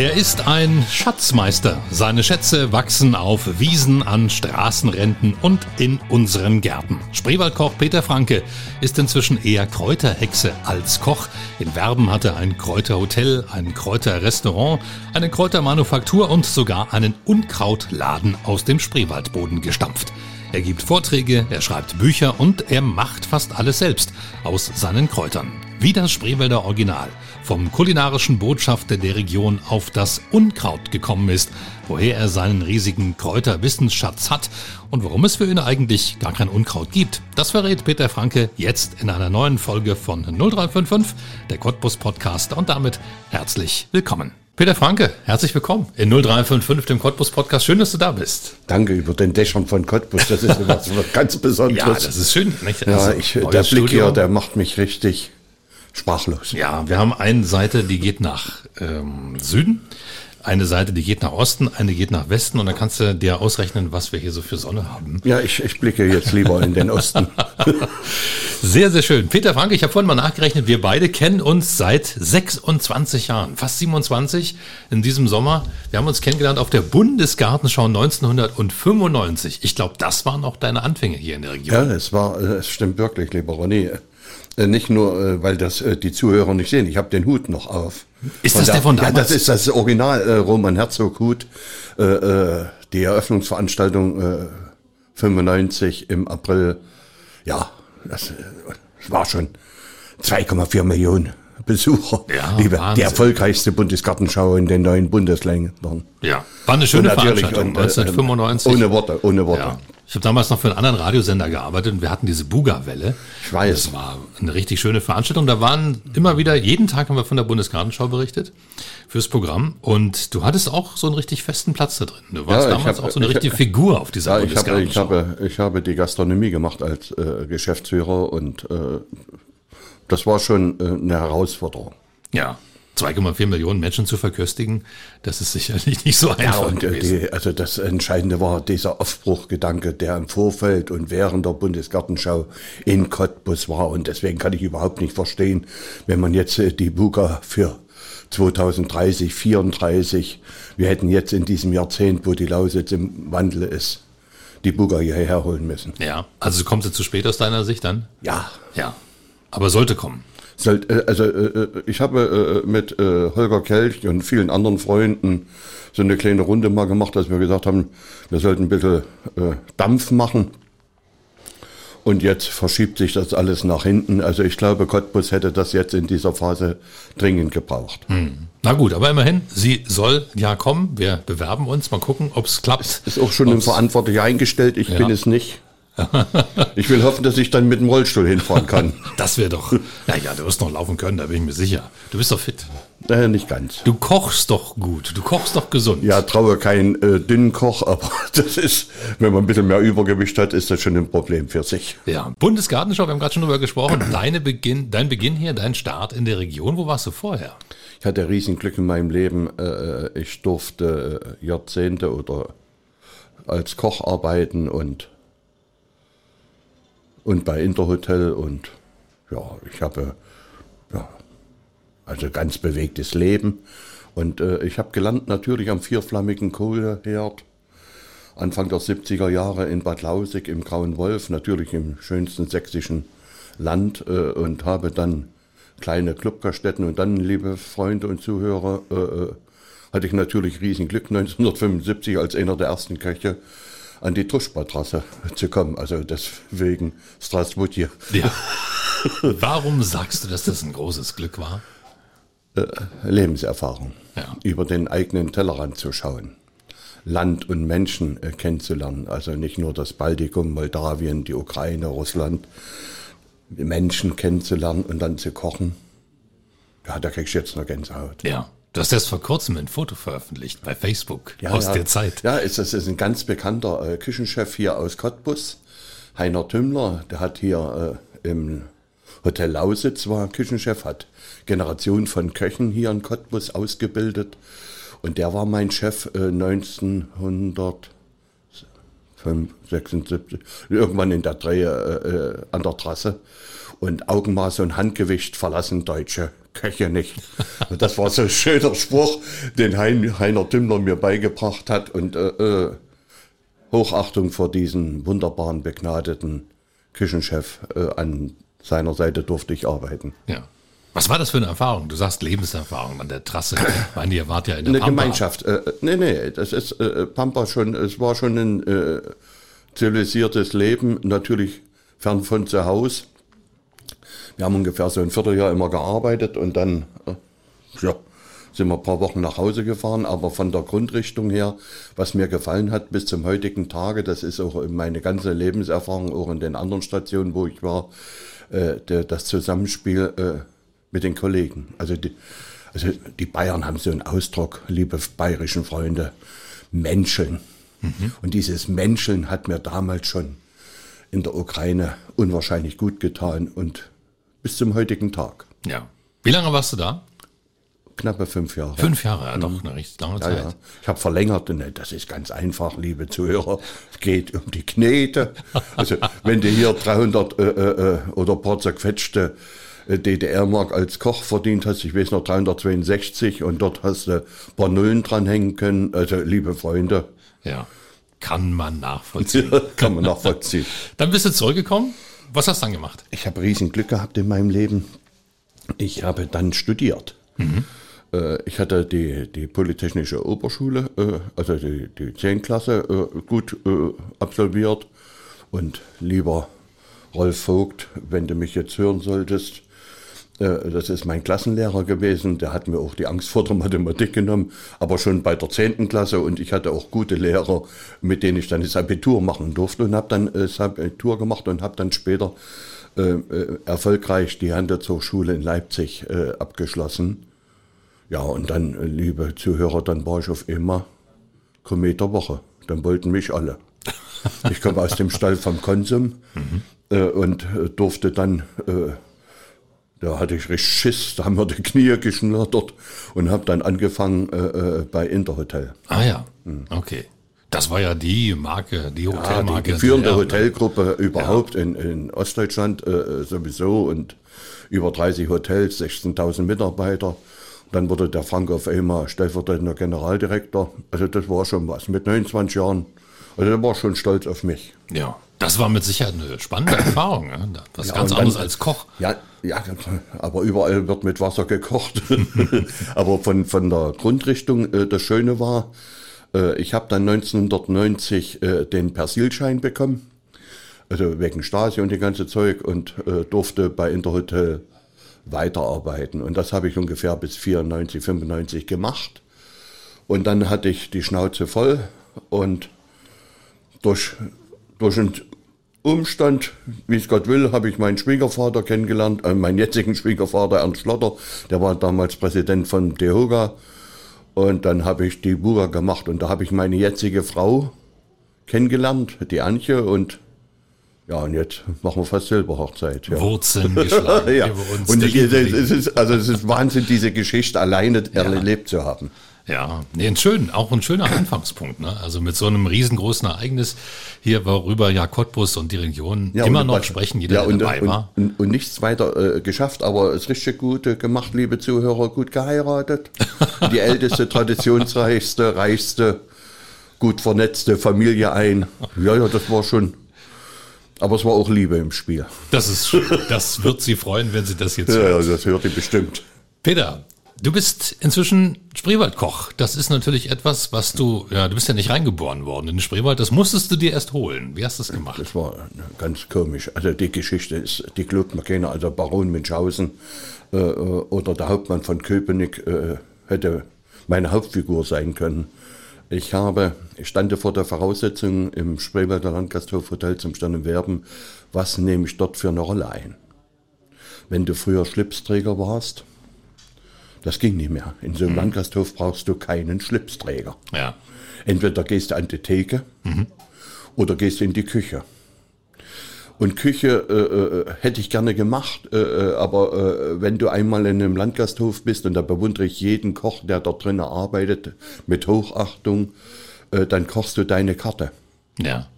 Er ist ein Schatzmeister. Seine Schätze wachsen auf Wiesen, an Straßenränden und in unseren Gärten. Spreewaldkoch Peter Franke ist inzwischen eher Kräuterhexe als Koch. In Werben hat er ein Kräuterhotel, ein Kräuterrestaurant, eine Kräutermanufaktur und sogar einen Unkrautladen aus dem Spreewaldboden gestampft. Er gibt Vorträge, er schreibt Bücher und er macht fast alles selbst aus seinen Kräutern. Wie das Spreewälder Original vom kulinarischen Botschafter der Region auf das Unkraut gekommen ist, woher er seinen riesigen Kräuterwissensschatz hat und warum es für ihn eigentlich gar kein Unkraut gibt. Das verrät Peter Franke jetzt in einer neuen Folge von 0355, der Cottbus Podcast und damit herzlich willkommen. Peter Franke, herzlich willkommen in 0355, dem Cottbus Podcast. Schön, dass du da bist. Danke über den Dächern von Cottbus. Das ist was ganz Besonderes. ja, das ist schön. Nicht? Also, ja, ich, der Blick Studio. hier, der macht mich richtig sprachlos. Ja, wir haben eine Seite, die geht nach ähm, Süden, eine Seite, die geht nach Osten, eine geht nach Westen und dann kannst du dir ausrechnen, was wir hier so für Sonne haben. Ja, ich, ich blicke jetzt lieber in den Osten. sehr, sehr schön. Peter Frank, ich habe vorhin mal nachgerechnet, wir beide kennen uns seit 26 Jahren, fast 27 in diesem Sommer. Wir haben uns kennengelernt auf der Bundesgartenschau 1995. Ich glaube, das waren auch deine Anfänge hier in der Region. Ja, es war, es stimmt wirklich, lieber Ronny. Äh, nicht nur, äh, weil das äh, die Zuhörer nicht sehen. Ich habe den Hut noch auf. Ist von das der von damals? Ja, das ist das Original äh, Roman Herzog Hut. Äh, äh, die Eröffnungsveranstaltung äh, 95 im April. Ja, das, das war schon 2,4 Millionen. Besucher. Ja, Liebe, die erfolgreichste Bundesgartenschau in den neuen Bundesländern. Ja, war eine schöne Veranstaltung, und, 1995. Ohne Worte, ohne Worte. Ja. Ich habe damals noch für einen anderen Radiosender gearbeitet und wir hatten diese Buga-Welle. Ich weiß. Das war eine richtig schöne Veranstaltung. Da waren immer wieder, jeden Tag haben wir von der Bundesgartenschau berichtet fürs Programm. Und du hattest auch so einen richtig festen Platz da drin. Du warst ja, damals hab, auch so eine richtige hab, Figur auf dieser ja, Bundesgartenschau. Ich habe, ich, habe, ich habe die Gastronomie gemacht als äh, Geschäftsführer und äh, das war schon äh, eine Herausforderung. Ja, 2,4 Millionen Menschen zu verköstigen, das ist sicherlich nicht so einfach. Ja, und äh, die, also das Entscheidende war dieser Aufbruchgedanke, der im Vorfeld und während der Bundesgartenschau in Cottbus war. Und deswegen kann ich überhaupt nicht verstehen, wenn man jetzt äh, die Buga für 2030, 34, wir hätten jetzt in diesem Jahrzehnt, wo die Lausitz im Wandel ist, die Buga hierher holen müssen. Ja, also kommt sie zu spät aus deiner Sicht dann? Ja. Ja, aber sollte kommen. Äh, also äh, ich habe äh, mit Holger Kelch und vielen anderen Freunden so eine kleine Runde mal gemacht, dass wir gesagt haben, wir sollten ein bisschen Dampf machen. Und jetzt verschiebt sich das alles nach hinten. Also ich glaube, Cottbus hätte das jetzt in dieser Phase dringend gebraucht. Hm. Na gut, aber immerhin, sie soll ja kommen. Wir bewerben uns, mal gucken, ob es klappt. Ist auch schon ein Verantwortlicher eingestellt. Ich ja. bin es nicht ich will hoffen, dass ich dann mit dem Rollstuhl hinfahren kann. Das wäre doch. Naja, du wirst noch laufen können, da bin ich mir sicher. Du bist doch fit. Äh, nicht ganz. Du kochst doch gut. Du kochst doch gesund. Ja, traue keinen äh, dünnen Koch, aber das ist, wenn man ein bisschen mehr Übergewicht hat, ist das schon ein Problem für sich. Ja, Bundesgartenschau, wir haben gerade schon drüber gesprochen. Deine Beginn, dein Beginn hier, dein Start in der Region, wo warst du vorher? Ich hatte riesen Glück in meinem Leben. Äh, ich durfte äh, Jahrzehnte oder als Koch arbeiten und und bei Interhotel und ja, ich habe ja, also ganz bewegtes Leben. Und äh, ich habe gelernt natürlich am vierflammigen Kohleherd. Anfang der 70er Jahre in Bad Lausig im Grauen Wolf, natürlich im schönsten sächsischen Land äh, und habe dann kleine Clubgaststätten und dann, liebe Freunde und Zuhörer, äh, äh hatte ich natürlich riesen Glück 1975 als einer der ersten Köche an die Tuschbatrasse zu kommen. Also deswegen Strasbourg hier. Ja. Warum sagst du, dass das ein großes Glück war? Äh, Lebenserfahrung. Ja. Über den eigenen Tellerrand zu schauen. Land und Menschen äh, kennenzulernen. Also nicht nur das Baltikum, Moldawien, die Ukraine, Russland. Menschen kennenzulernen und dann zu kochen. Ja, da kriegst du jetzt noch Gänsehaut. Ja. Du hast erst vor kurzem ein Foto veröffentlicht bei Facebook ja, aus ja. der Zeit. Ja, ist, das ist ein ganz bekannter äh, Küchenchef hier aus Cottbus, Heiner Tümmler. Der hat hier äh, im Hotel Lausitz war Küchenchef, hat Generationen von Köchen hier in Cottbus ausgebildet. Und der war mein Chef äh, 1900. 76, irgendwann in der Drehe äh, an der Trasse. Und Augenmaß und Handgewicht verlassen Deutsche Köche nicht. Und das war so ein schöner Spruch, den hein, Heiner Tümmler mir beigebracht hat. Und äh, äh, Hochachtung vor diesen wunderbaren, begnadeten Küchenchef. Äh, an seiner Seite durfte ich arbeiten. Ja. Was war das für eine Erfahrung? Du sagst Lebenserfahrung an der Trasse. Meine, ihr wart ja in der Eine Pampa. Gemeinschaft. Äh, nee, nee, das ist äh, Pampa schon, es war schon ein äh, zivilisiertes Leben, natürlich fern von zu Hause. Wir haben ungefähr so ein Vierteljahr immer gearbeitet und dann äh, ja, sind wir ein paar Wochen nach Hause gefahren. Aber von der Grundrichtung her, was mir gefallen hat bis zum heutigen Tage, das ist auch meine ganze Lebenserfahrung, auch in den anderen Stationen, wo ich war, äh, das Zusammenspiel äh, mit den Kollegen. Also die, also die Bayern haben so einen Ausdruck, liebe bayerischen Freunde, Menscheln. Und dieses Menscheln hat mir damals schon in der Ukraine unwahrscheinlich gut getan und bis zum heutigen Tag. Ja. Wie lange warst du da? Knappe fünf Jahre. Fünf Jahre, ja, doch eine recht lange Ja, Zeit. ja. Ich habe verlängert, ne, das ist ganz einfach, liebe Zuhörer. Es geht um die Knete. Also, wenn du hier 300 äh, äh, oder ein paar zerquetschte äh, DDR-Mark als Koch verdient hast, ich weiß noch 362 und dort hast du ein paar Nullen dranhängen können. Also, liebe Freunde, Ja. Kann man nachvollziehen. kann man nachvollziehen. Dann bist du zurückgekommen. Was hast du dann gemacht? Ich habe riesen Glück gehabt in meinem Leben. Ich habe dann studiert. Äh, Ich hatte die, die Polytechnische Oberschule, äh, also die, die 10. Klasse, äh, gut absolviert. Und lieber Rolf Vogt, wenn du mich jetzt hören solltest, das ist mein Klassenlehrer gewesen, der hat mir auch die Angst vor der Mathematik genommen, aber schon bei der 10. Klasse und ich hatte auch gute Lehrer, mit denen ich dann das Abitur machen durfte und habe dann äh, das Abitur gemacht und habe dann später äh, äh, erfolgreich die Handelshochschule in Leipzig äh, abgeschlossen. Ja, und dann, äh, liebe Zuhörer, dann war ich auf immer Komet der Woche. Dann wollten mich alle. Ich komme aus dem Stall vom Konsum äh, und äh, durfte dann, äh, da hatte ich richtig Schiss, da haben wir die Knie geschnattert und habe dann angefangen äh, äh, bei Interhotel. Ah ja, okay. Das war ja die Marke, die Ja, Hotelmarke. die, die führende Hotelgruppe überhaupt in, in Ostdeutschland äh, sowieso und über 30 Hotels, 16.000 Mitarbeiter. Dann wurde der Frank auf einmal stellvertretender Generaldirektor. Also das war schon was. Mit 29 Jahren, also der war schon stolz auf mich. Ja, das war mit Sicherheit eine spannende Erfahrung. Was Ja, ganz anderes dann- als Koch. Ja, ja, aber überall wird mit Wasser gekocht. aber von, von der Grundrichtung, äh, das Schöne war, äh, ich habe dann 1990 äh, den Persilschein bekommen. Also wegen Stasi und die ganze Zeug und äh, durfte bei Interhotel weiterarbeiten. Und das habe ich ungefähr bis 94, 95 gemacht. Und dann hatte ich die Schnauze voll und durch, durch einen Umstand, wie es Gott will, habe ich meinen Schwiegervater kennengelernt, äh, meinen jetzigen Schwiegervater Ernst Schlotter, der war damals Präsident von DEHOGA. Und dann habe ich die Buga gemacht und da habe ich meine jetzige Frau kennengelernt, die Antje. Und ja, und jetzt machen wir fast Silberhochzeit. Ja. Wurzeln geschlagen ja. über uns. Und es, ist, also es ist Wahnsinn, diese Geschichte alleine erlebt zu haben. Ja, nee, ein schön, auch ein schöner Anfangspunkt. Ne? Also mit so einem riesengroßen Ereignis hier, worüber ja Cottbus und die Region Ja, immer noch was- sprechen, jeder, ja, und, dabei und, war. Und, und nichts weiter äh, geschafft, aber es ist richtig gut äh, gemacht, liebe Zuhörer, gut geheiratet. Die älteste, traditionsreichste, reichste, gut vernetzte Familie ein. Ja, ja, das war schon. Aber es war auch Liebe im Spiel. Das ist schön. Das wird Sie freuen, wenn Sie das jetzt Ja, hören. ja das hört ihr bestimmt. Peter, du bist inzwischen Spreewaldkoch. Das ist natürlich etwas, was du, ja, du bist ja nicht reingeboren worden in den Spreewald. Das musstest du dir erst holen. Wie hast du das gemacht? Das war ganz komisch. Also die Geschichte ist, die glaubt man keiner. Also Baron Münchhausen äh, äh, oder der Hauptmann von Köpenick äh, hätte meine Hauptfigur sein können. Ich habe, ich stande vor der Voraussetzung im Spreewalder Landgasthof Hotel zum Stern Werben, was nehme ich dort für eine Rolle ein? Wenn du früher Schlipsträger warst, das ging nicht mehr. In so einem Landgasthof brauchst du keinen Schlipsträger. Ja. Entweder gehst du an die Theke oder gehst in die Küche. Und Küche äh, äh, hätte ich gerne gemacht, äh, äh, aber äh, wenn du einmal in einem Landgasthof bist, und da bewundere ich jeden Koch, der dort drinnen arbeitet, mit Hochachtung, äh, dann kochst du deine Karte. Ja.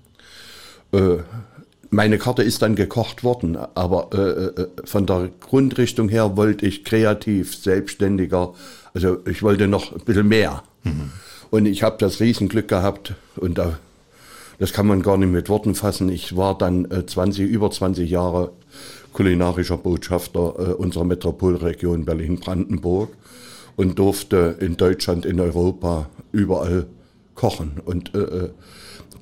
Äh, meine Karte ist dann gekocht worden, aber äh, äh, von der Grundrichtung her wollte ich kreativ, selbstständiger, also ich wollte noch ein bisschen mehr. Mhm. Und ich habe das Riesenglück gehabt und da, das kann man gar nicht mit Worten fassen. Ich war dann äh, 20, über 20 Jahre kulinarischer Botschafter äh, unserer Metropolregion Berlin-Brandenburg und durfte in Deutschland, in Europa überall kochen und äh, äh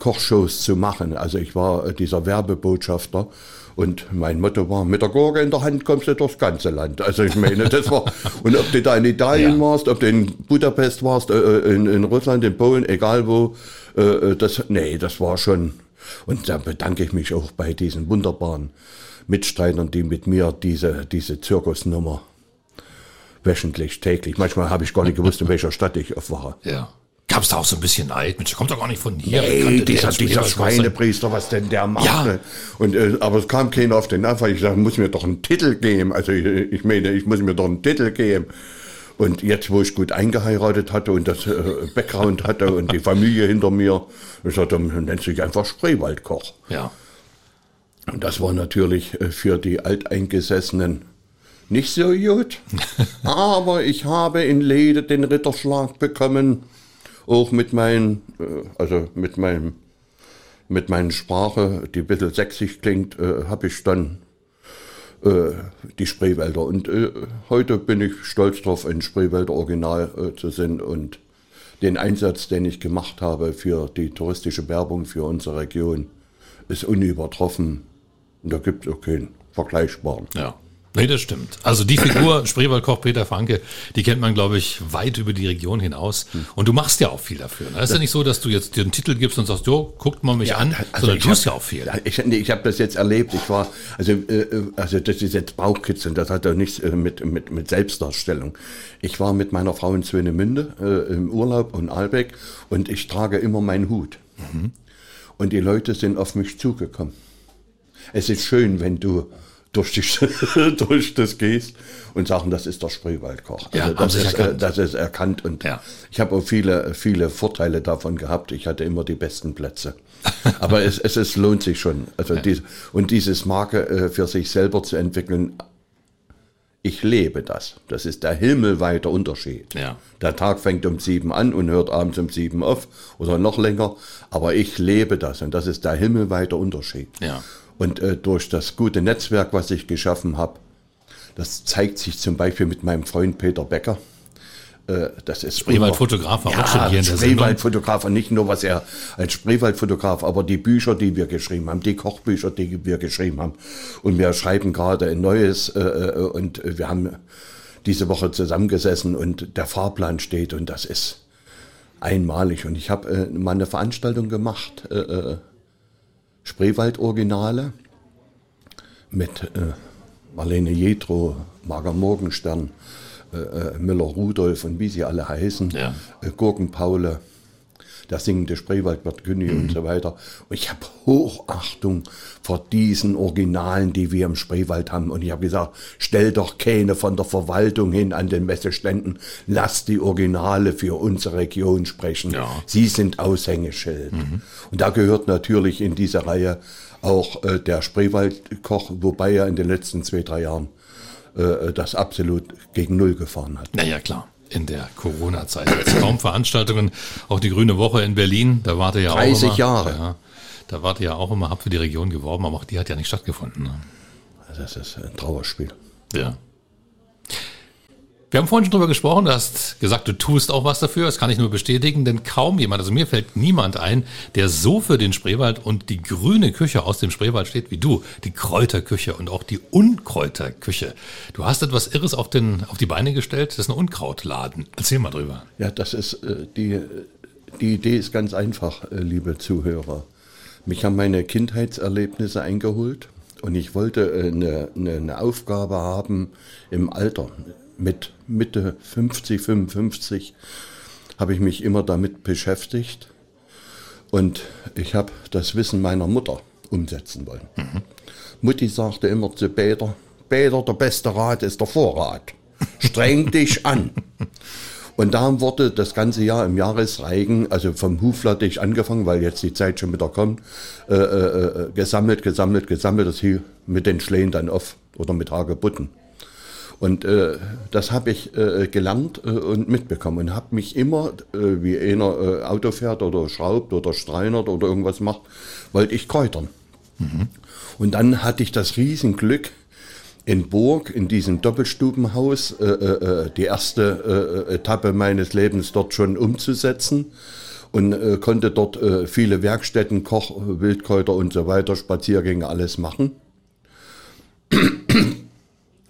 Kochshows zu machen. Also ich war äh, dieser Werbebotschafter und mein Motto war, mit der Gurke in der Hand kommst du durchs ganze Land. Also ich meine, das war, und ob du da in Italien ja. warst, ob du in Budapest warst, äh, äh, in, in Russland, in Polen, egal wo, das, nee, das war schon, und da bedanke ich mich auch bei diesen wunderbaren Mitstreitern, die mit mir diese, diese Zirkusnummer wöchentlich, täglich. Manchmal habe ich gar nicht gewusst, in welcher Stadt ich aufwache. Ja. Gab es da auch so ein bisschen Neid? Mensch, kommt doch gar nicht von hier. Nee, dieser, dieser Schweinepriester, was denn der macht. Ja. Und, äh, aber es kam keiner auf den Anfang. Ich sagte, muss mir doch einen Titel geben. Also ich, ich meine, ich muss mir doch einen Titel geben. Und jetzt, wo ich gut eingeheiratet hatte und das äh, Background hatte und die Familie hinter mir, ich sagte, dann nennt sich einfach Spreewaldkoch. Ja. Und das war natürlich äh, für die Alteingesessenen nicht so gut. Aber ich habe in Lede den Ritterschlag bekommen, auch mit meinen, äh, also mit meinem, mit meiner Sprache, die ein bisschen sächsisch klingt, äh, habe ich dann äh, die Spreewälder. Und äh, heute bin ich stolz darauf, ein Spreewälder Original äh, zu sein und den Einsatz, den ich gemacht habe für die touristische Werbung für unsere Region, ist unübertroffen. Und da gibt es auch keinen vergleichbaren. Ja. Nee, das stimmt. Also die Figur Spreewaldkoch Peter Franke, die kennt man, glaube ich, weit über die Region hinaus. Und du machst ja auch viel dafür. Ne? Es ist ja nicht so, dass du jetzt dir einen Titel gibst und sagst, jo, guckt mal mich ja, an, also sondern du tust ja auch viel. Ich, ich habe das jetzt erlebt. Ich war, also, äh, also das ist jetzt Bauchkitzeln, das hat ja nichts äh, mit, mit, mit Selbstdarstellung. Ich war mit meiner Frau in Swinemünde äh, im Urlaub und Albeck und ich trage immer meinen Hut. Mhm. Und die Leute sind auf mich zugekommen. Es ist schön, wenn du durch, die, durch das gehst und sagen, das ist der Spreewaldkoch. Ja, also das, ist, äh, das ist erkannt und ja. ich habe auch viele, viele Vorteile davon gehabt. Ich hatte immer die besten Plätze. Aber es, es, es lohnt sich schon. Also ja. dies, und dieses Marke äh, für sich selber zu entwickeln, ich lebe das. Das ist der himmelweite Unterschied. Ja. Der Tag fängt um sieben an und hört abends um sieben auf oder noch länger. Aber ich lebe das und das ist der himmelweite Unterschied. Ja. Und äh, durch das gute Netzwerk, was ich geschaffen habe, das zeigt sich zum Beispiel mit meinem Freund Peter Becker. Äh, das ist Spreewaldfotograf war ja, auch schon hier in der Spreewaldfotograf und nicht nur was er als Spreewaldfotograf, aber die Bücher, die wir geschrieben haben, die Kochbücher, die wir geschrieben haben. Und wir schreiben gerade ein neues äh, äh und wir haben diese Woche zusammengesessen und der Fahrplan steht und das ist einmalig. Und ich habe äh, mal eine Veranstaltung gemacht. Äh, äh Spreewald-Originale mit äh, Marlene Jetro, Marga Morgenstern, äh, äh, Müller-Rudolf und wie sie alle heißen, ja. äh, Gurkenpaule, der singende Spreewaldwirt Günni mhm. und so weiter. Und ich habe Hochachtung vor diesen Originalen, die wir im Spreewald haben. Und ich habe gesagt, stell doch keine von der Verwaltung hin an den Messeständen, lass die Originale für unsere Region sprechen. Ja. Sie sind Aushängeschild. Mhm. Und da gehört natürlich in diese Reihe auch äh, der Spreewaldkoch, wobei er in den letzten zwei, drei Jahren äh, das absolut gegen Null gefahren hat. Naja, klar in der Corona-Zeit. Kaum Veranstaltungen, auch die Grüne Woche in Berlin, da warte ja auch 30 immer, Jahre. Ja, da warte ja auch immer, hab für die Region geworben, aber auch die hat ja nicht stattgefunden. Ne? Das ist ein Trauerspiel. Ja. Wir haben vorhin schon drüber gesprochen, du hast gesagt, du tust auch was dafür, das kann ich nur bestätigen, denn kaum jemand, also mir fällt niemand ein, der so für den Spreewald und die grüne Küche aus dem Spreewald steht wie du, die Kräuterküche und auch die Unkräuterküche. Du hast etwas Irres auf, den, auf die Beine gestellt, das ist ein Unkrautladen. Erzähl mal drüber. Ja, das ist, äh, die, die Idee ist ganz einfach, äh, liebe Zuhörer. Mich haben meine Kindheitserlebnisse eingeholt und ich wollte äh, eine, eine, eine Aufgabe haben im Alter mit Mitte 50, 55 habe ich mich immer damit beschäftigt und ich habe das Wissen meiner Mutter umsetzen wollen. Mhm. Mutti sagte immer zu Peter, Peter, der beste Rat ist der Vorrat. Streng dich an. Und da wurde das ganze Jahr im Jahresreigen, also vom Huflattich angefangen, weil jetzt die Zeit schon wieder kommt, äh, äh, gesammelt, gesammelt, gesammelt, das hielt mit den Schlägen dann auf oder mit Hagebutten. Und äh, das habe ich äh, gelernt äh, und mitbekommen und habe mich immer, äh, wie einer äh, Auto fährt oder schraubt oder streinert oder irgendwas macht, wollte ich kräutern. Mhm. Und dann hatte ich das Riesenglück, in Burg, in diesem Doppelstubenhaus, äh, die erste Etappe meines Lebens dort schon umzusetzen und äh, konnte dort äh, viele Werkstätten, Koch, Wildkräuter und so weiter, Spaziergänge, alles machen.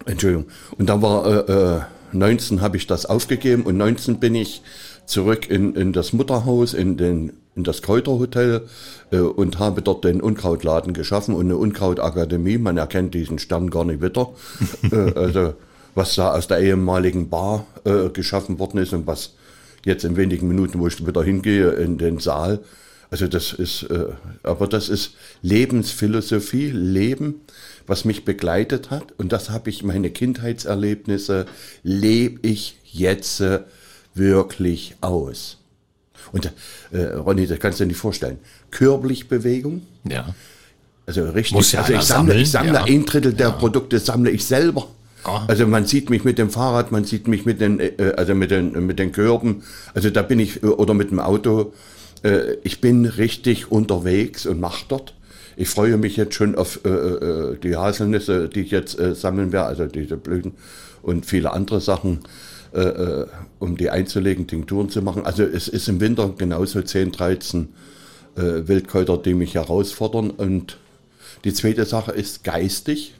Entschuldigung. Und dann war 19 habe ich das aufgegeben und 19 bin ich zurück in, in das Mutterhaus, in, den, in das Kräuterhotel äh, und habe dort den Unkrautladen geschaffen und eine Unkrautakademie. Man erkennt diesen Stern gar nicht wieder. äh, also was da aus der ehemaligen Bar äh, geschaffen worden ist und was jetzt in wenigen Minuten, wo ich wieder hingehe, in den Saal. Also das ist, äh, aber das ist Lebensphilosophie, Leben, was mich begleitet hat. Und das habe ich, meine Kindheitserlebnisse, lebe ich jetzt äh, wirklich aus. Und äh, Ronny, das kannst du dir nicht vorstellen. Körperlich Ja. Also richtig. Muss ja also ich sammle, ich sammle ja. ein Drittel der ja. Produkte sammle ich selber. Oh. Also man sieht mich mit dem Fahrrad, man sieht mich mit den, äh, also mit den, mit den Körben. Also da bin ich, oder mit dem Auto. Äh, ich bin richtig unterwegs und mache dort. Ich freue mich jetzt schon auf äh, äh, die Haselnüsse, die ich jetzt äh, sammeln werde, also diese Blüten und viele andere Sachen. Äh, äh, um die einzulegen, Tinkturen zu machen. Also es ist im Winter genauso 10, 13 äh, Wildkräuter, die mich herausfordern. Und die zweite Sache ist geistig.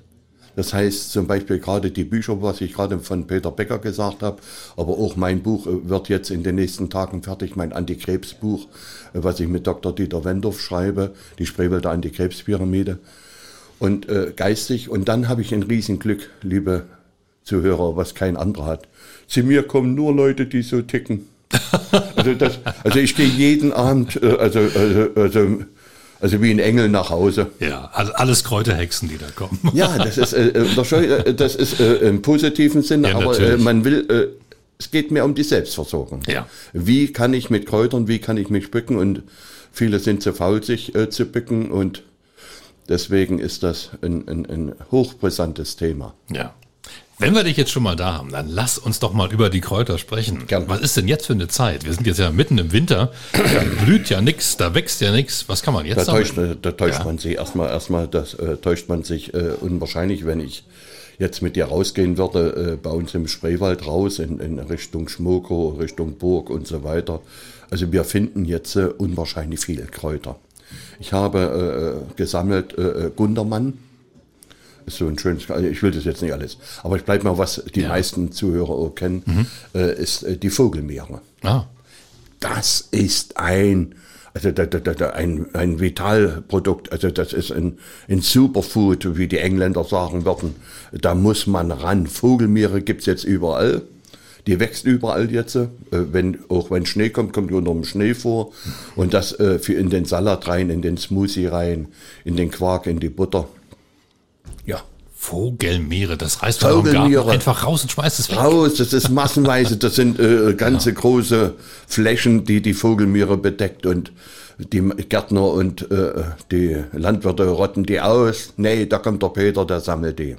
Das heißt zum Beispiel gerade die Bücher, was ich gerade von Peter Becker gesagt habe, aber auch mein Buch äh, wird jetzt in den nächsten Tagen fertig, mein Antikrebsbuch, äh, was ich mit Dr. Dieter Wendorf schreibe, die Spreewälder Antikrebspyramide. Und äh, geistig, und dann habe ich ein Riesenglück, liebe Zuhörer, was kein anderer hat zu mir kommen nur Leute, die so ticken. Also, das, also ich gehe jeden Abend, äh, also, also, also, also wie ein Engel nach Hause. Ja, also alles Kräuterhexen, die da kommen. Ja, das ist, äh, äh das ist äh, im positiven Sinn, ja, aber äh, man will, äh, es geht mir um die Selbstversorgung. Ja. Wie kann ich mit Kräutern, wie kann ich mich bücken und viele sind zu faul, sich äh, zu bücken und deswegen ist das ein, ein, ein hochbrisantes Thema. Ja. Wenn wir dich jetzt schon mal da haben, dann lass uns doch mal über die Kräuter sprechen. Gern. Was ist denn jetzt für eine Zeit? Wir sind jetzt ja mitten im Winter, da blüht ja nichts, da wächst ja nichts. Was kann man jetzt da täuscht, da täuscht ja. man sich erstmal, erstmal das äh, täuscht man sich äh, unwahrscheinlich, wenn ich jetzt mit dir rausgehen würde, äh, bei uns im Spreewald raus, in, in Richtung Schmoko, Richtung Burg und so weiter. Also wir finden jetzt äh, unwahrscheinlich viele Kräuter. Ich habe äh, gesammelt äh, Gundermann, ist so ein schönes, also ich will das jetzt nicht alles, aber ich bleibe mal, was die ja. meisten Zuhörer auch kennen, mhm. äh, ist äh, die Vogelmeere. Ah. Das ist ein, also da, da, da, ein, ein Vitalprodukt, also das ist ein, ein Superfood, wie die Engländer sagen würden. Da muss man ran. Vogelmeere gibt's jetzt überall. Die wächst überall jetzt. Äh, wenn, auch wenn Schnee kommt, kommt unter dem Schnee vor. Und das äh, für in den Salat rein, in den Smoothie rein, in den Quark, in die Butter. Ja. Vogelmeere, das reißt man Garten einfach raus und schmeißt es weg. Raus, das ist massenweise, das sind äh, ganze ja. große Flächen, die die Vogelmeere bedeckt und die Gärtner und äh, die Landwirte rotten die aus. Nee, da kommt der Peter, der sammelt die.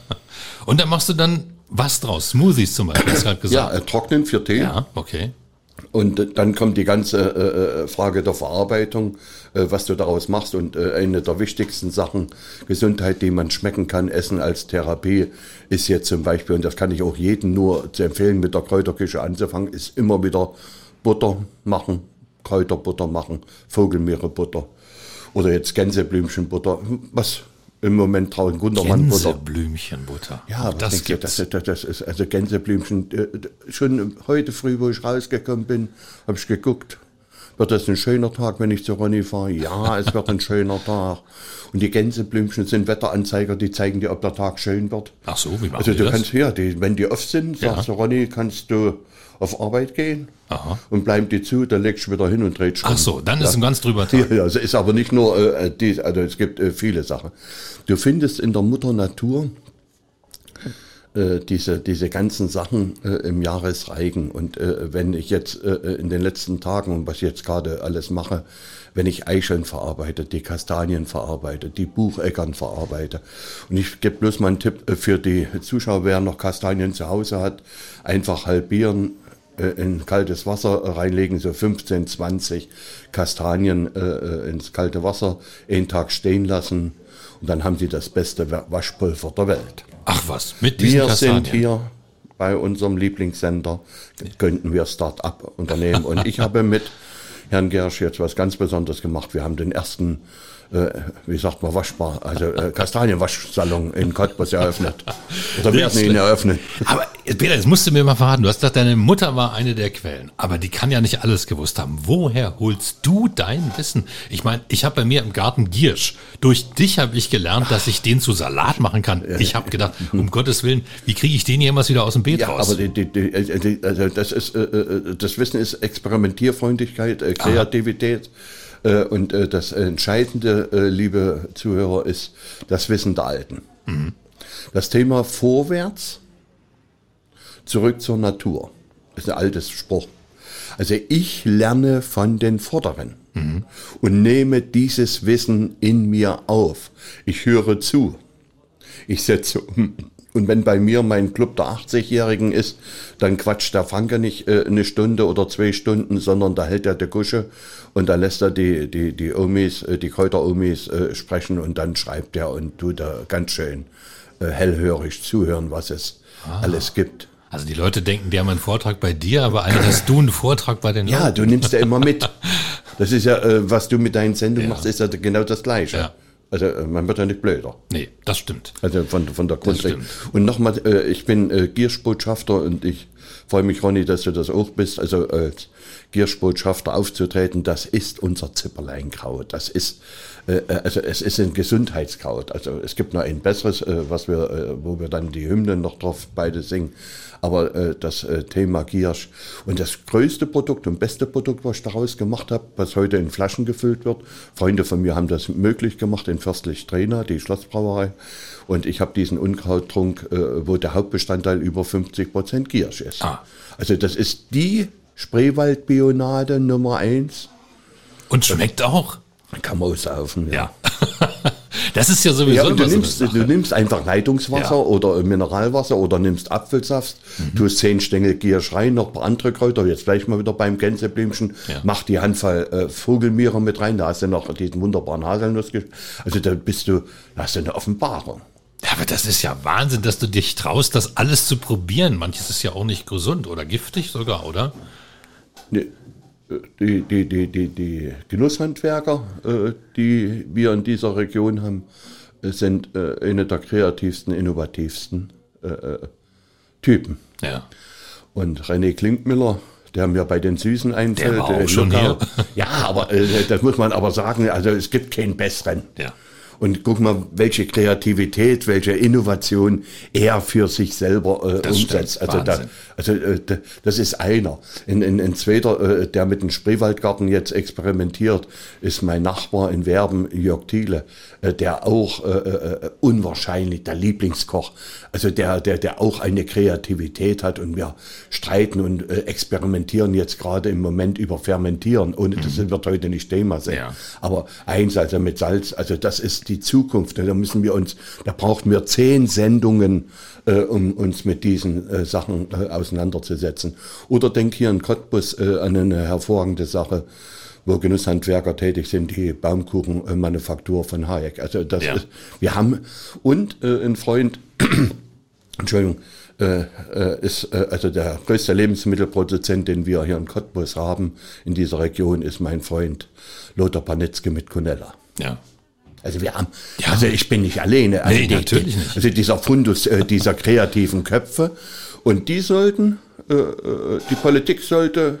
und da machst du dann was draus? Smoothies zum Beispiel, hast gerade gesagt. Ja, äh, trocknen für Tee. Ja, okay. Und dann kommt die ganze äh, äh, Frage der Verarbeitung, äh, was du daraus machst. Und eine der wichtigsten Sachen, Gesundheit, die man schmecken kann, Essen als Therapie, ist jetzt zum Beispiel, und das kann ich auch jedem nur zu empfehlen, mit der Kräuterküche anzufangen, ist immer wieder Butter machen, Kräuterbutter machen, Vogelmeerebutter oder jetzt Gänseblümchenbutter, was im Moment trauen Gundermann-Butter. Gänseblümchenbutter. Ja, das, gibt das, das ist also Gänseblümchen. Äh, schon heute früh, wo ich rausgekommen bin, habe ich geguckt. Wird das ein schöner Tag, wenn ich zu Ronny fahre? Ja, es wird ein schöner Tag. Und die Gänseblümchen sind Wetteranzeiger, die zeigen dir, ob der Tag schön wird. Ach so, wie machen Also du das? kannst ja, die, wenn die oft sind, sagst ja. du Ronny, kannst du auf Arbeit gehen Aha. und bleibt die zu, dann legst du wieder hin und drehst Ach so, dann ist ein ganz drüber Tag. Ja, also ist aber nicht nur äh, dies, also es gibt äh, viele Sachen. Du findest in der Mutter Natur äh, diese, diese ganzen Sachen äh, im Jahresreigen. Und äh, wenn ich jetzt äh, in den letzten Tagen und was ich jetzt gerade alles mache, wenn ich Eicheln verarbeite, die Kastanien verarbeite, die Bucheckern verarbeite. Und ich gebe bloß mal einen Tipp äh, für die Zuschauer, wer noch Kastanien zu Hause hat, einfach halbieren, äh, in kaltes Wasser reinlegen, so 15, 20 Kastanien äh, ins kalte Wasser, einen Tag stehen lassen und dann haben sie das beste Waschpulver der Welt. Ach was, mit diesen Wir Kastanien. sind hier bei unserem Lieblingssender, könnten wir Start-up-Unternehmen. Und ich habe mit Herrn Gersch jetzt was ganz Besonderes gemacht. Wir haben den ersten, äh, wie sagt man, Waschbar, also äh, Kastanienwaschsalon in Cottbus eröffnet. Oder Sehr werden ihn eröffnen. Aber Peter, jetzt musst du mir mal verraten. Du hast gesagt, deine Mutter war eine der Quellen. Aber die kann ja nicht alles gewusst haben. Woher holst du dein Wissen? Ich meine, ich habe bei mir im Garten Giersch. Durch dich habe ich gelernt, dass ich den zu Salat machen kann. Ich habe gedacht, um Gottes Willen, wie kriege ich den jemals wieder aus dem Beet Ja, raus? aber die, die, die, äh, also das ist äh, äh, das Wissen ist Experimentierfreundlichkeit, äh, Kreativität. Äh, und äh, das Entscheidende, äh, liebe Zuhörer, ist das Wissen der Alten. Das Thema vorwärts, zurück zur Natur. ist ein altes Spruch. Also ich lerne von den Vorderen und nehme dieses Wissen in mir auf. Ich höre zu. Ich setze um. Und wenn bei mir mein Club der 80-Jährigen ist, dann quatscht der Franke nicht äh, eine Stunde oder zwei Stunden, sondern da hält er die Kusche und da lässt er die, die, die Omis, äh, die Kräuter-Omis äh, sprechen und dann schreibt er und tut da ganz schön äh, hellhörig zuhören, was es alles gibt. Also die Leute denken, die haben einen Vortrag bei dir, aber eigentlich hast du einen Vortrag bei den Ja, Leuten. du nimmst ja immer mit. Das ist ja, äh, was du mit deinen Sendungen machst, ist ja genau das Gleiche. Ja. Also äh, man wird ja nicht blöder. Nee, das stimmt. Also von, von der stimmt. Und nochmal, äh, ich bin äh, Gierschbotschafter und ich freue mich, Ronny, dass du das auch bist. Also als Gierschbotschafter aufzutreten, das ist unser Zipperleinkraut. Das ist, äh, äh, also es ist ein Gesundheitskraut. Also es gibt noch ein besseres, äh, was wir, wo wir dann die Hymnen noch drauf beide singen. Aber äh, das äh, Thema Giersch und das größte Produkt und beste Produkt, was ich daraus gemacht habe, was heute in Flaschen gefüllt wird. Freunde von mir haben das möglich gemacht in Fürstlich Trainer, die Schlossbrauerei. Und ich habe diesen Unkrauttrunk, äh, wo der Hauptbestandteil über 50 Prozent Giersch ist. Ah. Also das ist die Spreewaldbionade Nummer eins. Und schmeckt auch. Kann man aussaufen. Ja. das ist ja sowieso Ja, du so nimmst, Sache. du nimmst einfach Leitungswasser Ja. oder Mineralwasser oder nimmst Apfelsaft, Mhm. tust zehn Stängel Giersch rein, noch ein paar andere Kräuter, jetzt gleich mal wieder beim Gänseblümchen, Ja. mach die Handvoll äh, Vogelmiere mit rein, da hast du noch diesen wunderbaren Haselnuss. Also da bist du, da hast du eine Offenbarung. Ja, aber das ist ja Wahnsinn, dass du dich traust, das alles zu probieren. Manches ist ja auch nicht gesund oder giftig sogar, oder? Nee, äh, Die, die, die, die, die Genusshandwerker, äh, die wir in dieser Region haben, äh, sind äh, eine der kreativsten, innovativsten Typen. Ja. Und René Klinkmüller, der mir bei den Süßen einfällt. Der war auch schon hier. Ja, aber das muss man aber sagen, also es gibt keinen besseren. Ja. Und guck mal, welche Kreativität, welche Innovation er für sich selber äh, Das umsetzt. stimmt, also da. Also äh, da- das ist einer. Ein, ein, ein zweiter, äh, der mit dem Spreewaldgarten jetzt experimentiert, ist mein Nachbar in Werben, Jörg Thiele, äh, der auch äh, äh, unwahrscheinlich der Lieblingskoch, also der, der, der auch eine Kreativität hat und wir streiten und äh, experimentieren jetzt gerade im Moment über Fermentieren. Ohne das wird heute nicht Thema sein. Ja. Aber eins, also mit Salz, also das ist die Zukunft. Da müssen wir uns, da brauchen wir zehn Sendungen, äh, um uns mit diesen äh, Sachen äh, auseinanderzusetzen. Oder denk hier in Cottbus äh, an eine hervorragende Sache, wo Genusshandwerker tätig sind, die Baumkuchenmanufaktur von Hayek. Also das Ja. ist, wir haben, und äh, ein Freund, Entschuldigung, äh, ist also der größte Lebensmittelproduzent, den wir hier in Cottbus haben, in dieser Region, ist mein Freund Lothar Panitzke mit Conella. Ja. Also wir haben, Ja. also ich bin nicht alleine. Also Nee, natürlich nicht. Also dieser Fundus äh, dieser kreativen Köpfe. Und die sollten, äh, äh, die Politik sollte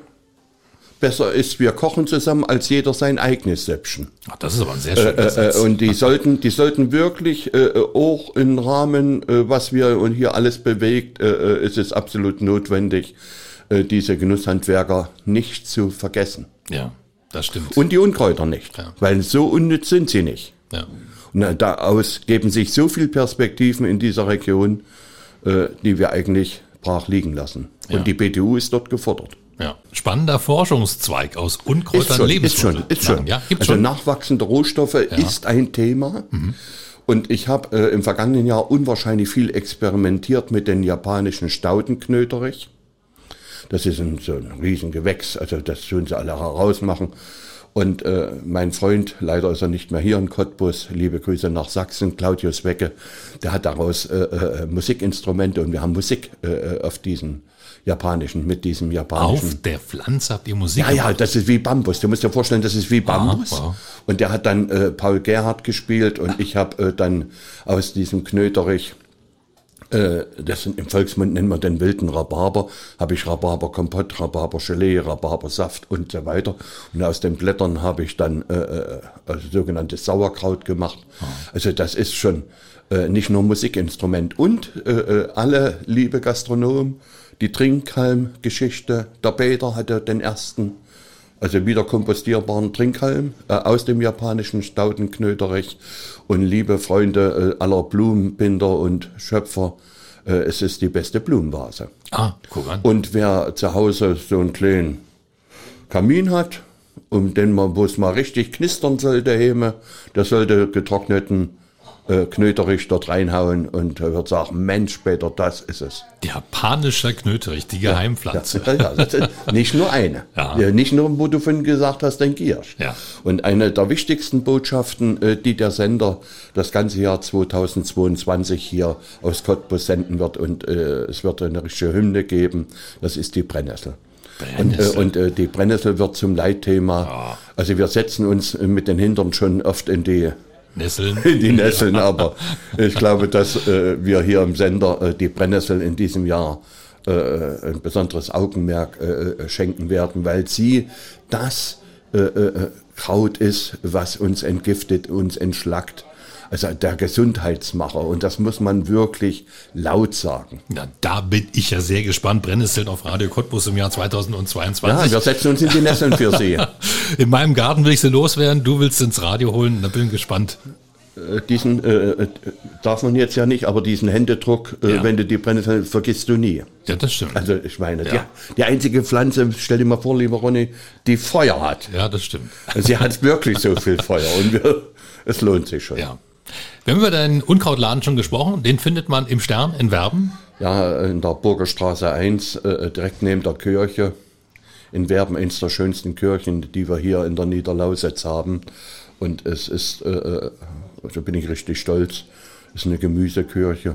besser ist, wir kochen zusammen, als jeder sein eigenes Säppchen. Ach, das ist aber ein sehr schöner Äh, Satz. äh, und die sollten, die sollten wirklich äh, auch im Rahmen, äh, was wir und hier alles bewegt, äh, äh, ist es absolut notwendig, äh, diese Genusshandwerker nicht zu vergessen. ja, das stimmt. Und die Unkräuter nicht, Ja. weil so unnütz sind sie nicht. Ja. Und daraus geben sich so viele Perspektiven in dieser Region. äh, die wir eigentlich brach liegen lassen. Und Ja. die BTU ist dort gefordert. Ja. Spannender Forschungszweig aus Unkräutern ist schon, ist schon. Ja, also schon. nachwachsende Rohstoffe ist ein Thema. Und ich habe äh, im vergangenen Jahr unwahrscheinlich viel experimentiert mit den japanischen Staudenknöterich. Das ist ein, so ein Riesengewächs, also das tun sie alle herausmachen. Und äh, mein Freund, leider ist er nicht mehr hier in Cottbus, liebe Grüße nach Sachsen, Claudius Wecke, der hat daraus äh, äh, Musikinstrumente und wir haben Musik äh, auf diesen japanischen, mit diesem japanischen. Auf der Pflanze habt ihr Musik Ja, ja, das ist wie Bambus. Du musst dir vorstellen, das ist wie Bambus. wow. Und der hat dann äh, Paul Gerhardt gespielt und ich habe äh, dann aus diesem Knöterich, äh, das sind, im Volksmund nennt man den wilden Rhabarber, habe ich Rhabarberkompott, Rhabarbergelee, Rhabarbersaft und so weiter. Und aus den Blättern habe ich dann äh, äh, also sogenanntes Sauerkraut gemacht. Also das ist schon äh, nicht nur Musikinstrument. Und äh, äh, alle liebe Gastronomen, die Trinkhalm-Geschichte, der Peter hatte den ersten also wieder kompostierbaren Trinkhalm äh, aus dem japanischen Staudenknöterich. Und liebe Freunde äh, aller Blumenbinder und Schöpfer, äh, es ist die beste Blumenvase. Ah, guck an. Und wer zu Hause so einen kleinen Kamin hat, um den man, wo es mal richtig knistern sollte, heme, der sollte getrockneten äh, Knöterich dort reinhauen und er wird sagen, Mensch, Peter, das ist es. Japanischer Knöterich, die Geheimpflanze. Ja, ja, ist nicht nur eine. Ja. Ja, Nicht nur, wo du vorhin gesagt hast, den Giersch. Ja. Und eine der wichtigsten Botschaften, äh, die der Sender das ganze Jahr 2022 hier aus Cottbus senden wird und äh, es wird eine richtige Hymne geben, das ist die Brennnessel. Und, äh, Brennnessel. und äh, die Brennnessel wird zum Leitthema. Also wir setzen uns mit den Hintern schon oft in die Nesseln. die Nesseln, aber ich glaube, dass äh, wir hier im Sender äh, die Brennnessel in diesem Jahr äh, ein besonderes Augenmerk äh, schenken werden, weil sie das äh, äh, Kraut ist, was uns entgiftet, uns entschlackt. Also der Gesundheitsmacher und das muss man wirklich laut sagen. Na, da bin ich ja sehr gespannt. Brennnesseln auf Radio Cottbus im Jahr Ja, 2022. wir setzen uns in die Nesseln für Sie. In meinem Garten will ich sie loswerden, du willst sie ins Radio holen, da bin ich gespannt. Äh, Diesen äh, äh, darf man jetzt ja nicht, aber diesen Händedruck, äh, Ja. wenn du die Brennnessel vergisst du nie. Ja, das stimmt. Also ich meine, Ja. die, die einzige Pflanze, stell dir mal vor, lieber Ronny, die Feuer hat. ja, das stimmt. Sie hat wirklich so viel Feuer und wir, es lohnt sich schon. Ja. Wir haben über deinen Unkrautladen schon gesprochen. Den findet man im Stern in Werben. Ja, in der Burgerstraße 1, äh, direkt neben der Kirche. In Werben, eins der schönsten Kirchen, die wir hier in der Niederlausitz haben. Und es ist, äh, äh, also bin ich richtig stolz, es ist eine Gemüsekirche.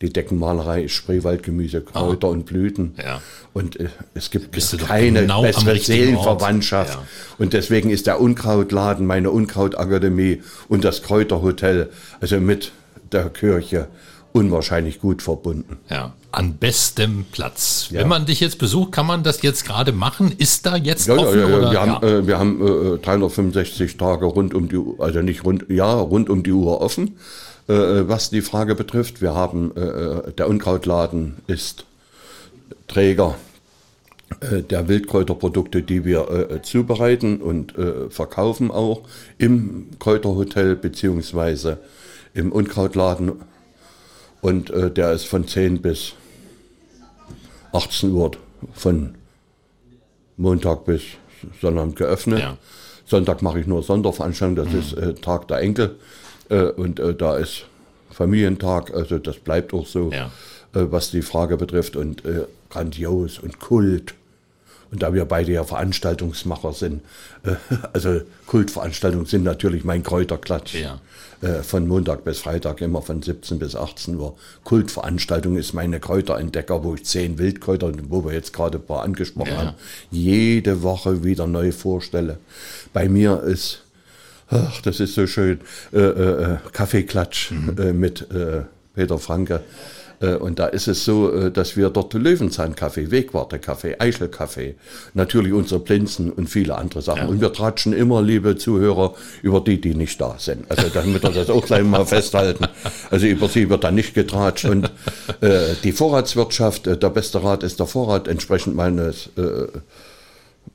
Die Deckenmalerei ist Spreewaldgemüse, Kräuter und Blüten. Ja. Und äh, es gibt keine genau bessere Seelenverwandtschaft. Ja. Und deswegen ist der Unkrautladen, meine Unkrautakademie und das Kräuterhotel, also mit der Kirche, unwahrscheinlich gut verbunden. Ja. An bestem Platz. Ja. Wenn man dich jetzt besucht, kann man das jetzt gerade machen? Ist da jetzt Ja, ja, offen? ja, ja. oder? Wir haben, äh, wir haben äh, 365 Tage rund um die Uhr, also nicht rund, ja, rund um die Uhr offen. Äh, was die Frage betrifft, wir haben, äh, der Unkrautladen ist Träger äh, der Wildkräuterprodukte, die wir äh, zubereiten und äh, verkaufen auch im Kräuterhotel beziehungsweise im Unkrautladen. Und äh, der ist von 10 bis 18 Uhr von Montag bis Sonntag geöffnet. Ja. Sonntag mache ich nur Sonderveranstaltungen, das ist äh, Tag der Enkel. Äh, und äh, da ist Familientag, also das bleibt auch so, Ja. äh, was die Frage betrifft. Und äh, grandios und Kult. Und da wir beide ja Veranstaltungsmacher sind, äh, also Kultveranstaltungen sind natürlich mein Kräuterklatsch. Ja. Äh, von Montag bis Freitag immer von 17 bis 18 Uhr. Kultveranstaltung ist meine Kräuterentdecker, wo ich zehn Wildkräuter, wo wir jetzt gerade ein paar angesprochen Ja. haben, jede Woche wieder neu vorstelle. Bei mir ist, ach, das ist so schön, äh, äh, äh, Kaffeeklatsch äh, mit äh, Peter Franke. Äh, Und da ist es so, dass wir dort Löwenzahnkaffee, Wegwartekaffee, Eichelkaffee, natürlich unsere Plinzen und viele andere Sachen. Und wir tratschen immer, liebe Zuhörer, über die, die nicht da sind. Also damit wir das auch gleich mal festhalten. Also über sie wird da nicht getratscht. Und äh, die Vorratswirtschaft, äh, der beste Rat ist der Vorrat, entsprechend meines äh,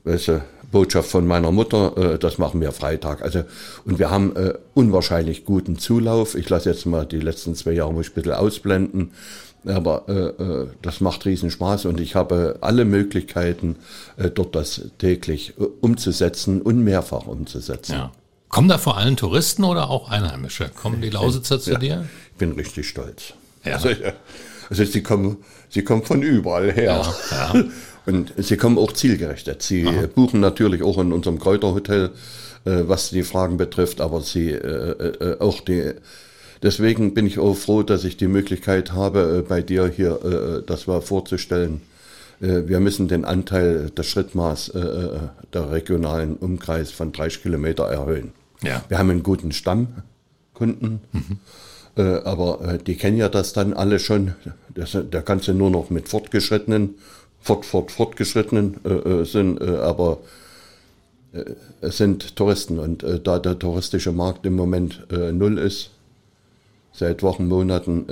welche Botschaft von meiner Mutter, äh, das machen wir Freitag. Also, und wir haben äh, unwahrscheinlich guten Zulauf. Ich lasse jetzt mal die letzten zwei Jahre muss ich ein bisschen ausblenden. Aber äh, äh, das macht riesen Spaß und ich habe alle Möglichkeiten, äh, dort das täglich äh, umzusetzen und mehrfach umzusetzen. Ja. Kommen da vor allem Touristen oder auch Einheimische? Kommen die Lausitzer zu Ja, dir? Ich bin richtig stolz. Ja. Also, also sie, kommen, sie kommen von überall her. Ja. Und sie kommen auch zielgerichtet. Sie buchen natürlich auch in unserem Kräuterhotel, äh, was die Fragen betrifft, aber sie äh, äh, auch die. Deswegen bin ich auch froh, dass ich die Möglichkeit habe, äh, bei dir hier äh, das mal vorzustellen. Äh, Wir müssen den Anteil, das Schrittmaß äh, äh, der regionalen Umkreis von 30 Kilometer erhöhen. Ja. Wir haben einen guten Stammkunden, äh, aber äh, die kennen ja das dann alle schon. Das, da kannst du nur noch mit Fortgeschrittenen, fort, fort, Fortgeschrittenen äh, äh, sind, äh, aber äh, es sind Touristen und äh, da der touristische Markt im Moment null ist, seit Wochen, Monaten,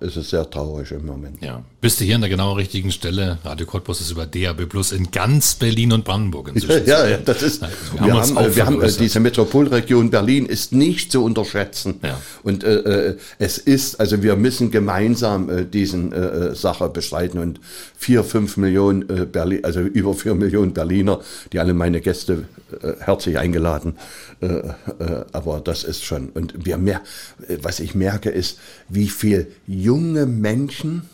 ist es sehr traurig im Moment. Ja. Bist du hier an der genau richtigen Stelle? Radio Cottbus ist über DAB Plus in ganz Berlin und Brandenburg inzwischen. Ja, ja, das ist. Wir Wir, haben uns haben, äh, wir haben äh, vergrößert. diese Metropolregion Berlin ist nicht zu unterschätzen. Ja. Und äh, äh, es ist, also wir müssen gemeinsam äh, diesen äh, äh, Sache bestreiten und vier, fünf Millionen äh, Berlin, also über vier Millionen Berliner, die alle meine Gäste äh, herzlich eingeladen. Äh, äh, aber das ist schon. Und wir mehr, äh, was ich merke, ist, wie viel junge Menschen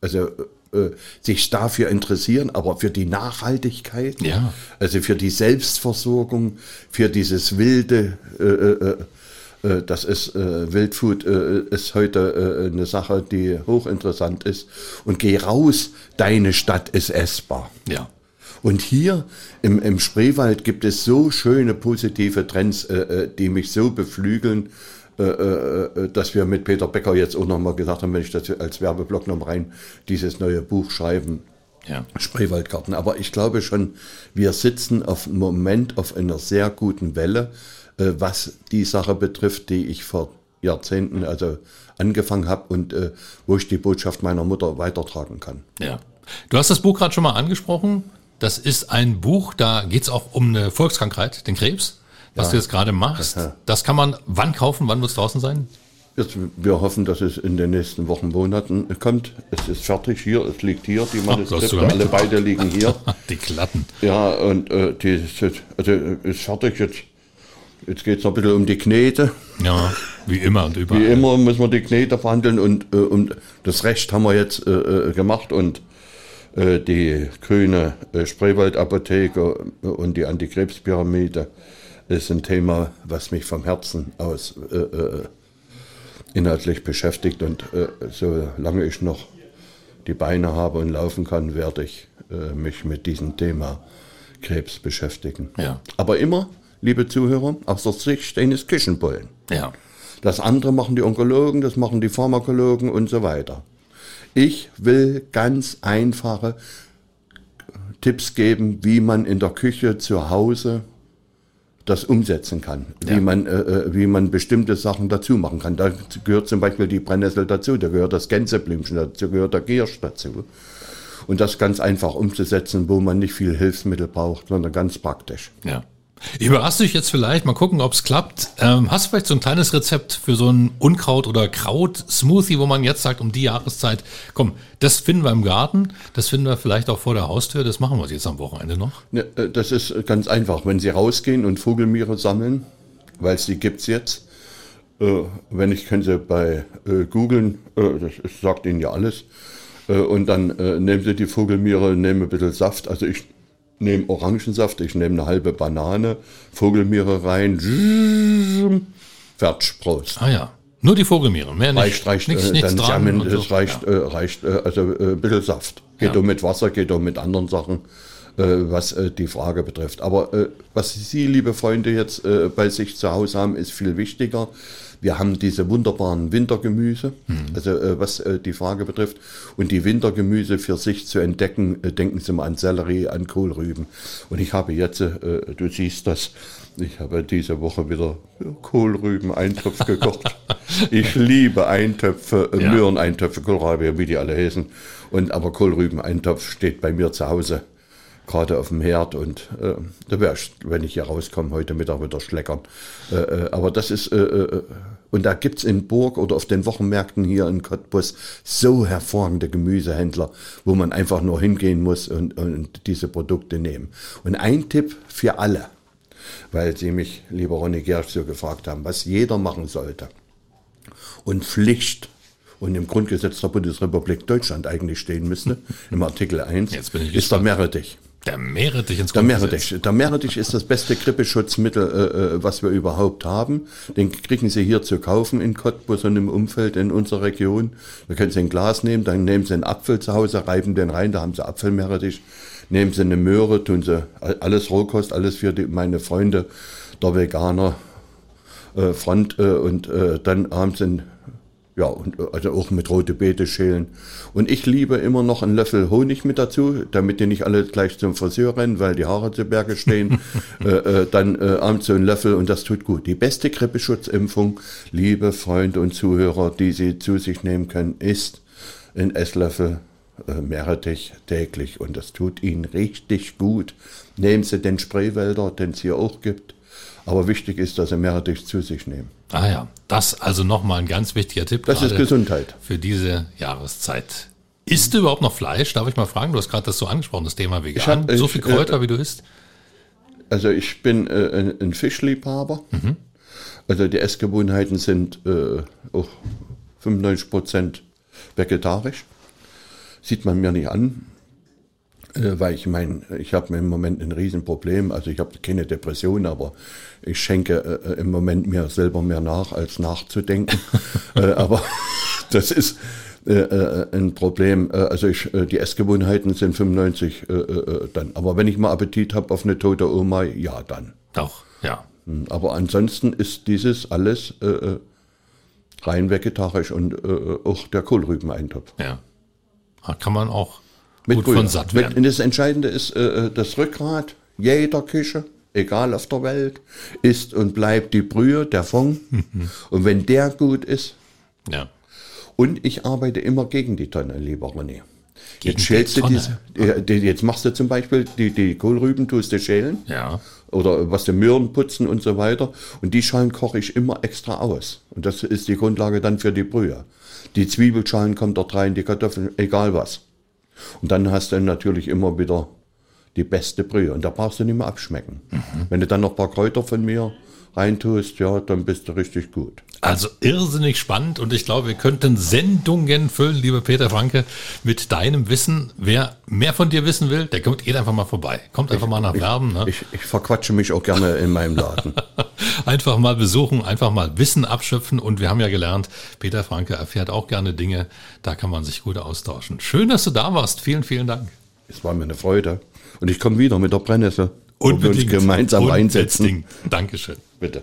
also äh, sich dafür interessieren, aber für die Nachhaltigkeit, Ja. also für die Selbstversorgung, für dieses wilde, äh, äh, äh, das ist äh, Wildfood äh, ist heute äh, eine Sache, die hochinteressant ist. Und geh raus, deine Stadt ist essbar. Ja. Und hier im, im Spreewald gibt es so schöne positive Trends, äh, äh, die mich so beflügeln, äh, äh, dass wir mit Peter Becker jetzt auch nochmal gesagt haben, wenn ich das als Werbeblock noch rein, dieses neue Buch schreiben, Ja. Spreewaldgarten. Aber ich glaube schon, wir sitzen auf im Moment auf einer sehr guten Welle, äh, was die Sache betrifft, die ich vor Jahrzehnten also angefangen habe und äh, wo ich die Botschaft meiner Mutter weitertragen kann. Ja. Du hast das Buch gerade schon mal angesprochen. Das ist ein Buch, da geht es auch um eine Volkskrankheit, den Krebs, was Ja. du jetzt gerade machst. Das kann man wann kaufen? Wann wird es draußen sein? Jetzt, wir hoffen, dass es in den nächsten Wochen, Monaten kommt. Es ist fertig hier, es liegt hier, die Manuskripte, alle beide liegen hier. Die Klatten. Ja, und äh, die ist, jetzt- also, äh, ist fertig jetzt. Jetzt geht es noch ein bisschen um die Knete. Ja, wie immer und überall. Wie immer müssen wir die Knete verhandeln und äh, um das Recht haben wir jetzt äh, äh, gemacht und äh, die grüne Spreewaldapotheke und die Antikrebspyramide ist ein Thema, was mich vom Herzen aus äh, äh, inhaltlich beschäftigt und äh, solange ich noch die Beine habe und laufen kann, werde ich äh, mich mit diesem Thema Krebs beschäftigen. Ja. Aber immer, liebe Zuhörer, aus der Sicht eines Küchenbullen. Ja. Das andere machen die Onkologen, das machen die Pharmakologen und so weiter. Ich will ganz einfache Tipps geben, wie man in der Küche zu Hause das umsetzen kann, Ja. wie, man, äh, äh, wie man bestimmte Sachen dazu machen kann. Da gehört zum Beispiel die Brennnessel dazu, da gehört das Gänseblümchen dazu, gehört der Giersch dazu. Und das ganz einfach umzusetzen, wo man nicht viel Hilfsmittel braucht, sondern ganz praktisch. Ja. Ich überrasse dich jetzt vielleicht, mal gucken, ob es klappt. Ähm, hast du vielleicht so ein kleines Rezept für so ein Unkraut- oder Kraut-Smoothie, wo man jetzt sagt, um die Jahreszeit, komm, das finden wir im Garten, das finden wir vielleicht auch vor der Haustür, das machen wir jetzt am Wochenende noch. Ne, äh, Das ist ganz einfach. Wenn Sie rausgehen und Vogelmiere sammeln, weil es die gibt's jetzt, äh, wenn ich, können Sie bei äh, googeln, äh, das sagt Ihnen ja alles, äh, und dann äh, nehmen Sie die Vogelmiere, nehmen ein bisschen Saft, also ich nehme Orangensaft, ich nehme eine halbe Banane, Vogelmiere rein, fertig, Prost. Ah ja, nur die Vogelmiere, mehr nicht. Reicht, reicht, nichts, äh, nichts dran. Und so. reicht, äh, reicht äh, also äh, ein bisschen Saft. Geht Ja. auch mit Wasser, geht auch mit anderen Sachen, äh, was äh, die Frage betrifft. Aber äh, was Sie, liebe Freunde, jetzt äh, bei sich zu Hause haben, ist viel wichtiger. Wir haben diese wunderbaren Wintergemüse, also äh, was äh, die Frage betrifft. Und die Wintergemüse für sich zu entdecken, äh, denken Sie mal an Sellerie, an Kohlrüben. Und ich habe jetzt, äh, du siehst das, ich habe diese Woche wieder Kohlrüben-Eintopf gekocht. ich liebe Eintöpfe, äh, Ja. Möhreneintopfe, Kohlrabi, wie die alle heißen. Und aber Kohlrüben-Eintopf steht bei mir zu Hause gerade auf dem Herd und äh, da wäre ich, wenn ich hier rauskomme, heute Mittag wieder schleckern. Äh, äh, aber das ist, äh, äh, und da gibt's in Burg oder auf den Wochenmärkten hier in Cottbus so hervorragende Gemüsehändler, wo man einfach nur hingehen muss und, und diese Produkte nehmen. Und ein Tipp für alle, weil Sie mich, lieber Ronny Gersch, so gefragt haben, was jeder machen sollte und Pflicht und im Grundgesetz der Bundesrepublik Deutschland eigentlich stehen müsste, im Artikel 1, Jetzt bin ich ist der. Meerrettich. Der Meerrettich ins Der. Meerrettich. Der Meerrettich ist das beste Grippeschutzmittel, äh, äh, was wir überhaupt haben. Den kriegen Sie hier zu kaufen in Cottbus und im Umfeld in unserer Region. Da können Sie ein Glas nehmen, dann nehmen Sie einen Apfel zu Hause, reiben den rein, da haben Sie Apfelmeerrettich. Nehmen Sie eine Möhre, tun Sie all- alles Rohkost, alles für die, meine Freunde der Veganer äh, Front äh, und äh, dann abends in ja, und, äh, also auch mit rote Beete schälen. Und ich liebe immer noch einen Löffel Honig mit dazu, damit die nicht alle gleich zum Friseur rennen, weil die Haare zu Berge stehen. äh, äh, dann äh, abends so einen Löffel und das tut gut. Die beste Grippeschutzimpfung, liebe Freunde und Zuhörer, die Sie zu sich nehmen können, ist ein Esslöffel äh, Meerrettich täglich. Und das tut Ihnen richtig gut. Nehmen Sie den Spraywälder, den es hier auch gibt. Aber wichtig ist, dass Sie Meerrettich zu sich nehmen. Ah ja, das also nochmal ein ganz wichtiger Tipp. Das ist Gesundheit. Für diese Jahreszeit. Isst du überhaupt noch Fleisch? Darf ich mal fragen? Du hast gerade das so angesprochen, das Thema vegan. hab- so viel Kräuter, wie du isst? Also ich bin äh, ein, ein Fischliebhaber. Also die Essgewohnheiten sind äh, auch 95 Prozent vegetarisch. Sieht man mir nicht an, äh, weil ich meine, ich habe im Moment ein Riesenproblem. Also ich habe keine Depression, aber ich schenke äh, im Moment mir selber mehr nach, als nachzudenken. äh, aber das ist äh, äh, ein Problem. Äh, also ich, äh, die Essgewohnheiten sind 95 äh, äh, dann. Aber wenn ich mal Appetit habe auf eine tote Oma, ja dann. Doch, ja. Hm, Aber ansonsten ist dieses alles äh, äh, rein vegetarisch und äh, auch der Kohlrübeneintopf. Ja. Da kann man auch Mit gut Brühe. von satt werden. Mit, das Entscheidende ist äh, äh, das Rückgrat jeder Küche, egal auf der Welt, ist und bleibt die Brühe, der Fond. und wenn der gut ist, Ja. und ich arbeite immer gegen die Tonne, lieber René. Gegen Jetzt schälst die du diese, die- jetzt machst du zum Beispiel die, die Kohlrüben, tust du schälen. Ja. Oder was die Möhren putzen und so weiter. Und die Schalen koche ich immer extra aus. Und das ist die Grundlage dann für die Brühe. Die Zwiebelschalen kommen dort rein, die Kartoffeln, egal was. Und dann hast du natürlich immer wieder die beste Brühe. Und da brauchst du nicht mehr abschmecken. Wenn du dann noch ein paar Kräuter von mir reintust, ja, dann bist du richtig gut. Also irrsinnig spannend und ich glaube, wir könnten Sendungen füllen, lieber Peter Franke, mit deinem Wissen. Wer mehr von dir wissen will, der kommt, geht einfach mal vorbei. Kommt einfach mal nach Werben. Ne? Ich, ich verquatsche mich auch gerne in meinem Laden. Einfach mal besuchen, einfach mal Wissen abschöpfen und wir haben ja gelernt, Peter Franke erfährt auch gerne Dinge, da kann man sich gut austauschen. Schön, dass du da warst. Vielen, vielen Dank. Es war mir eine Freude. Und ich komme wieder mit der Brennnessel. wo wir uns gemeinsam Unbedingt. reinsetzen. Dankeschön. Bitte.